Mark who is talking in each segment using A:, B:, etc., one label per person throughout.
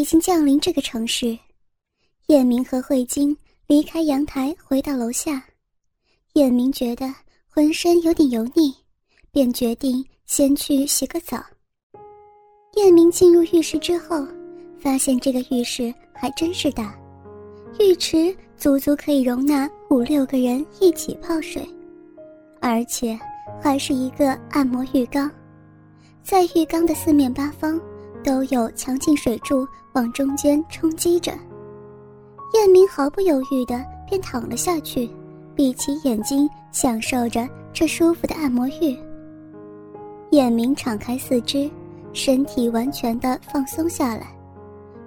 A: 已经降临这个城市。叶明和慧晶离开阳台，回到楼下。叶明觉得浑身有点油腻，便决定先去洗个澡。叶明进入浴室之后，发现这个浴室还真是大，浴池足足可以容纳五六个人一起泡水，而且还是一个按摩浴缸，在浴缸的四面八方都有强劲水柱往中间冲击着。叶明毫不犹豫地便躺了下去，闭起眼睛，享受着这舒服的按摩浴。叶明敞开四肢。身体完全的放松下来，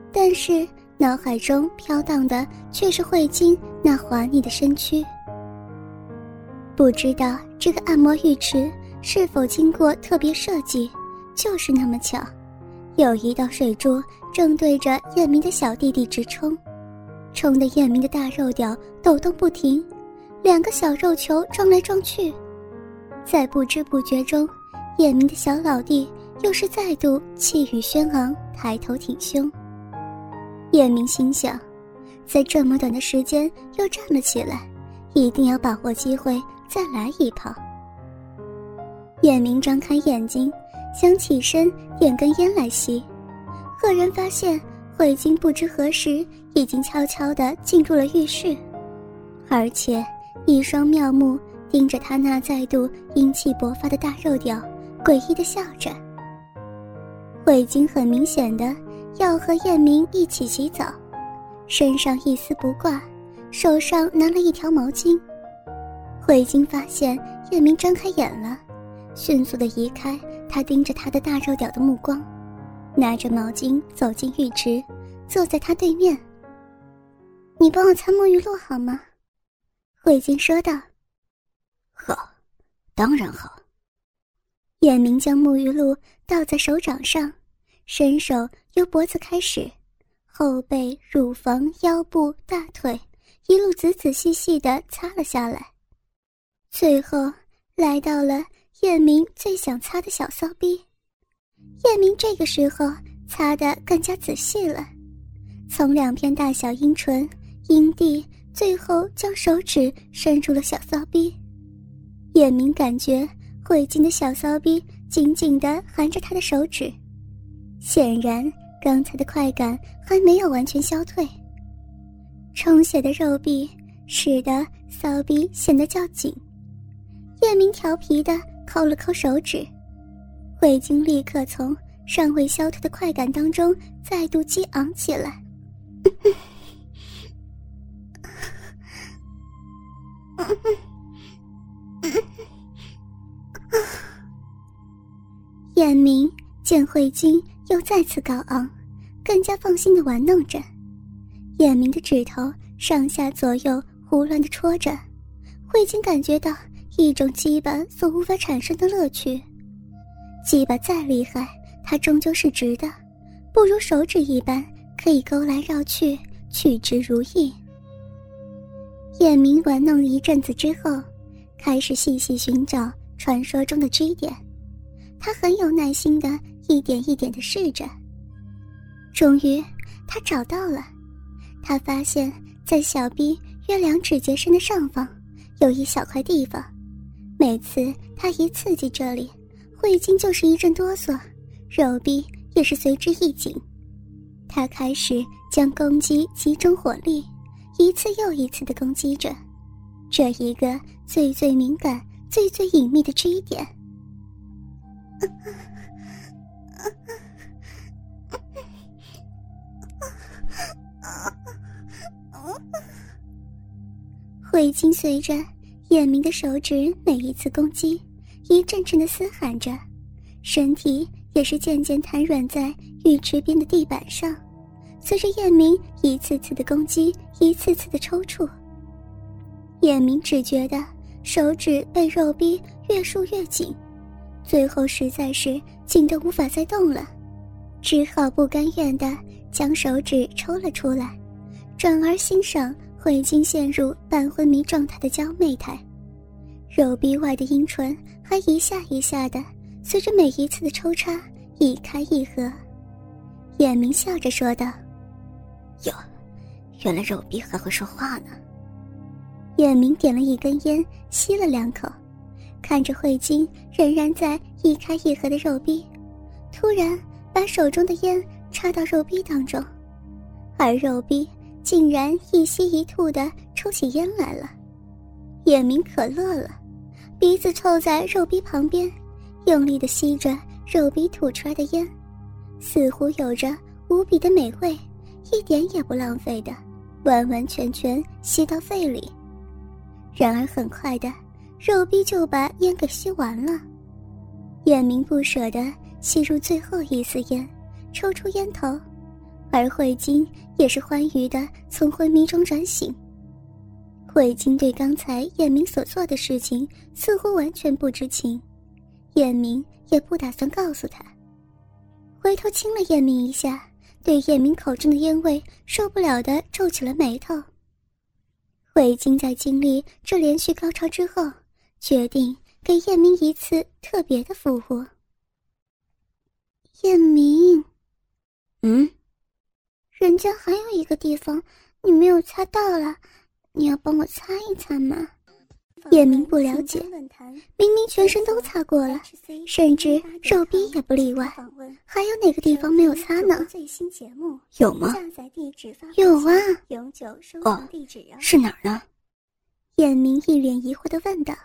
A: 但是脑海中飘荡的却是慧晶那滑腻的身躯。不知道这个按摩浴池是否经过特别设计，就是那么巧，有一道水柱正对着叶明的小弟弟直冲，冲得叶明的大肉屌抖动不停，两个小肉球撞来撞去，在不知不觉中，叶明的小老弟。又是再度气宇轩昂，抬头挺胸。叶明心想，在这么短的时间又站了起来，一定要把握机会再来一炮。叶明张开眼睛，想起身点根烟来吸，赫然发现慧晶不知何时已经悄悄地进入了浴室，而且一双妙目盯着他那再度英气勃发的大肉屌，诡异地笑着。慧晶很明显的要和燕明一起洗澡，身上一丝不挂，手上拿了一条毛巾。慧晶发现燕明睁开眼了，迅速的移开他盯着他的大肉屌的目光，拿着毛巾走进浴池，坐在他对面。你帮我擦沐浴露好吗？慧晶说道。
B: 好，当然好。
A: 叶明将沐浴露倒在手掌上，伸手由脖子开始，后背、乳房、腰部、大腿，一路仔仔细细的擦了下来，最后来到了叶明最想擦的小骚逼。叶明这个时候擦得更加仔细了，从两片大小阴唇、阴蒂，最后将手指伸入了小骚逼。叶明感觉。慧晶的小骚逼紧紧地含着他的手指，显然刚才的快感还没有完全消退。充血的肉壁使得骚逼显得较紧。叶明调皮的抠了抠手指，慧晶立刻从尚未消退的快感当中再度激昂起来。眼明见慧晶又再次高昂，更加放心的玩弄着。眼明的指头上下左右胡乱的戳着，慧晶感觉到一种羁绊所无法产生的乐趣。羁绊再厉害，它终究是直的，不如手指一般可以勾来绕去，取之如意。叶明玩弄了一阵子之后，开始细细寻找传说中的 G 点。他很有耐心的一点一点的试着，终于他找到了。他发现，在小臂约两指节深的上方，有一小块地方。每次他一刺激这里，慧晶就是一阵哆嗦，手臂也是随之一紧。他开始将攻击集中火力，一次又一次的攻击着这一个最最敏感、最最隐秘的支点。慧晶随着叶明的手指每一次攻击，一阵阵的嘶喊着，身体也是渐渐瘫软在浴池边的地板上。随着叶明一次次的攻击，一次次的抽搐，叶明只觉得手指被肉逼越束越紧。最后实在是紧得无法再动了，只好不甘愿地将手指抽了出来，转而欣赏慧晶陷入半昏迷状态的娇媚态，肉壁外的阴唇还一下一下的随着每一次的抽插一开一合。眼明笑着说道：“
B: 哟，原来肉逼还会说话呢。
A: 眼明点了一根烟，吸了两口，看着慧晶仍然在一开一合的肉逼，突然把手中的烟插到肉逼当中，而肉逼竟然一吸一吐的抽起烟来了。眼明可乐了，鼻子凑在肉逼旁边，用力的吸着肉逼吐出来的烟，似乎有着无比的美味，一点也不浪费的，完完全全吸到肺里。然而很快的，肉逼就把烟给吸完了。眼明不舍得吸入最后一丝烟，抽出烟头，而慧晶也是欢愉的从昏迷中转醒。慧晶对刚才叶明所做的事情似乎完全不知情，叶明也不打算告诉他。回头亲了叶明一下，对叶明口中的烟味受不了的皱起了眉头。慧晶在经历这连续高潮之后，决定给燕明一次特别的服务。燕明，家还有一个地方你没有擦到了，你要帮我擦一擦吗？叶明不了解，明明全身都擦过了，甚至肉逼也不例外，还有哪个地方没有擦呢？
B: 有吗？
A: 有啊。
B: 哦，是哪儿呢？
A: 叶明一脸疑惑的问道。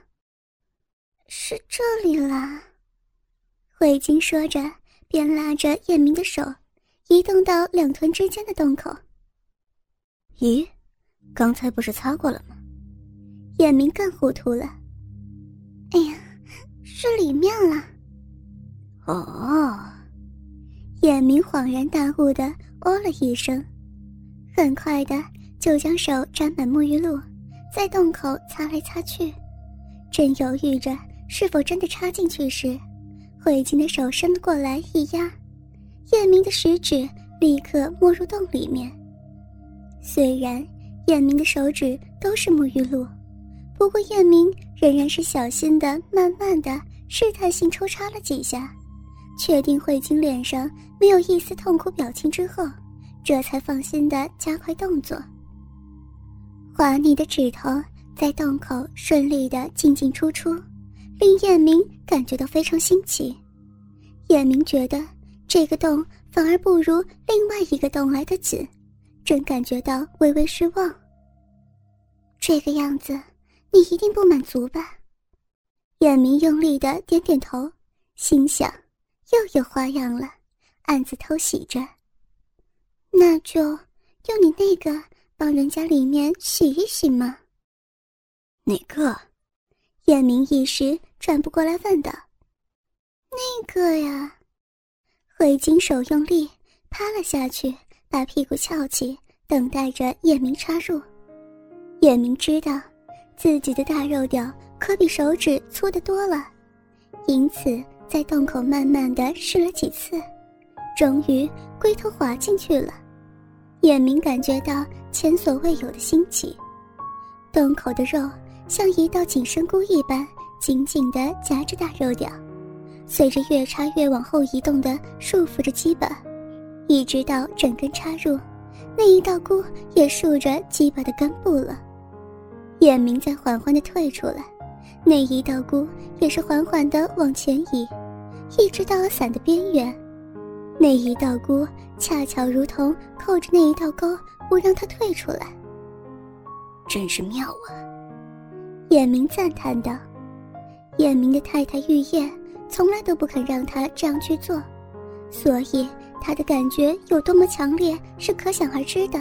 A: 是这里啦。慧晶说着，便拉着叶明的手，移动到两臀之间的洞口。
B: 咦，刚才不是擦过了吗？
A: 眼明更糊涂了。哎呀，是里面了。
B: 哦，
A: 眼明恍然大悟的哦了一声，很快的就将手沾满沐浴露，在洞口擦来擦去，正犹豫着是否真的插进去时，慧晶的手伸过来一压，燕明的食指立刻没入洞里面。虽然燕明的手指都是沐浴露。不过，燕明仍然是小心的、慢慢的、试探性抽插了几下，确定慧晶脸上没有一丝痛苦表情之后，这才放心的加快动作。滑腻的指头在洞口顺利的进进出出，令燕明感觉到非常新奇。燕明觉得这个洞反而不如另外一个洞来的紧，正感觉到微微失望。这个样子。你一定不满足吧？叶明用力的点点头，心想又有花样了，暗自偷喜着。那就用你那个帮人家里面洗一洗嘛？
B: 哪个？
A: 叶明一时转不过来，问道：“那个呀。”慧晶手用力趴了下去，把屁股翘起，等待着叶明插入。叶明知道。自己的大肉屌可比手指粗得多了，因此在洞口慢慢的试了几次，终于龟头滑进去了。叶明感觉到前所未有的新奇，洞口的肉像一道紧身箍一般紧紧的夹着大肉屌，随着越插越往后移动的束缚着鸡巴，一直到整根插入，那一道箍也竖着鸡巴的根部了。眼明在缓缓地退出来，那一道箍也是缓缓地往前移，一直到了伞的边缘。那一道箍恰巧如同扣着那一道钩，不让他退出来。
B: 真是妙啊！
A: 眼明赞叹道。眼明的太太玉叶从来都不肯让他这样去做，所以他的感觉有多么强烈是可想而知的。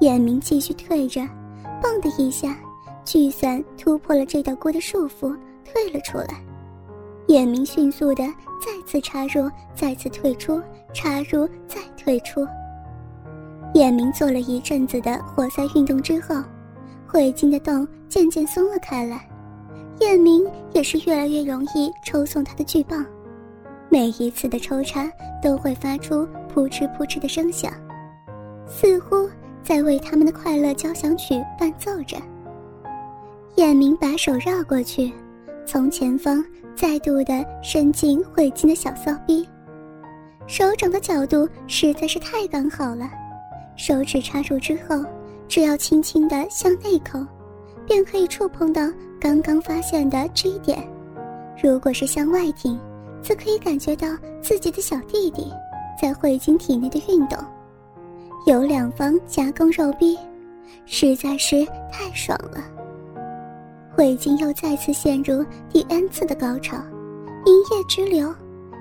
A: 眼明继续退着。砰的一下，聚散突破了这道锅的束缚，退了出来。眼明迅速的再次插入，再次退出，插入再退出。眼明做了一阵子的活塞运动之后，慧晶的洞渐渐松了开来，叶明也是越来越容易抽送他的巨棒，每一次的抽插都会发出扑哧扑哧的声响，似乎。在为他们的快乐交响曲伴奏着。叶明把手绕过去，从前方再度的伸进慧晶的小骚逼，手掌的角度实在是太刚好了，手指插入之后，只要轻轻的向内抠，便可以触碰到刚刚发现的这一点；如果是向外挺，则可以感觉到自己的小弟弟在慧晶体内的运动。有两方夹攻肉壁，实在是太爽了。慧晶又再次陷入第 N 次的高潮，银液直流，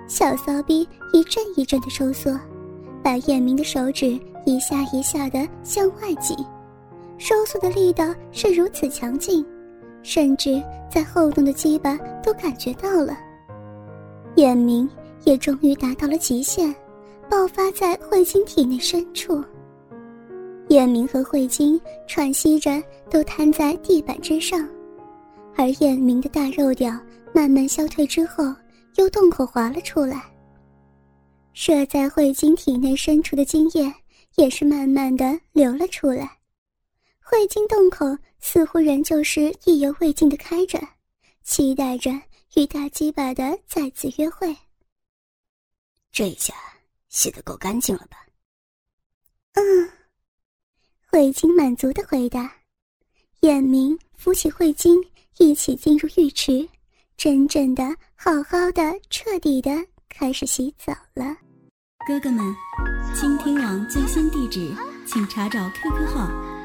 A: 小骚逼一阵一阵的收缩。把叶明的手指一下一下的向外挤，收缩的力道是如此强劲，甚至在后动的鸡巴都感觉到了。眼明也终于达到了极限，爆发在慧晶体内深处。叶明和慧晶喘息着，都瘫在地板之上，而叶明的大肉屌慢慢消退之后，由洞口滑了出来。射在慧晶体内深处的精液也是慢慢的流了出来，慧晶洞口似乎仍旧是意犹未尽的开着，期待着与大鸡巴的再次约会。
B: 这一下洗得够干净了吧？
A: 嗯，慧晶满足的回答。眼明扶起慧晶，一起进入浴池，真正的、好好的、彻底的开始洗澡了。
C: 哥哥们，倾听网最新地址，请查找 QQ 号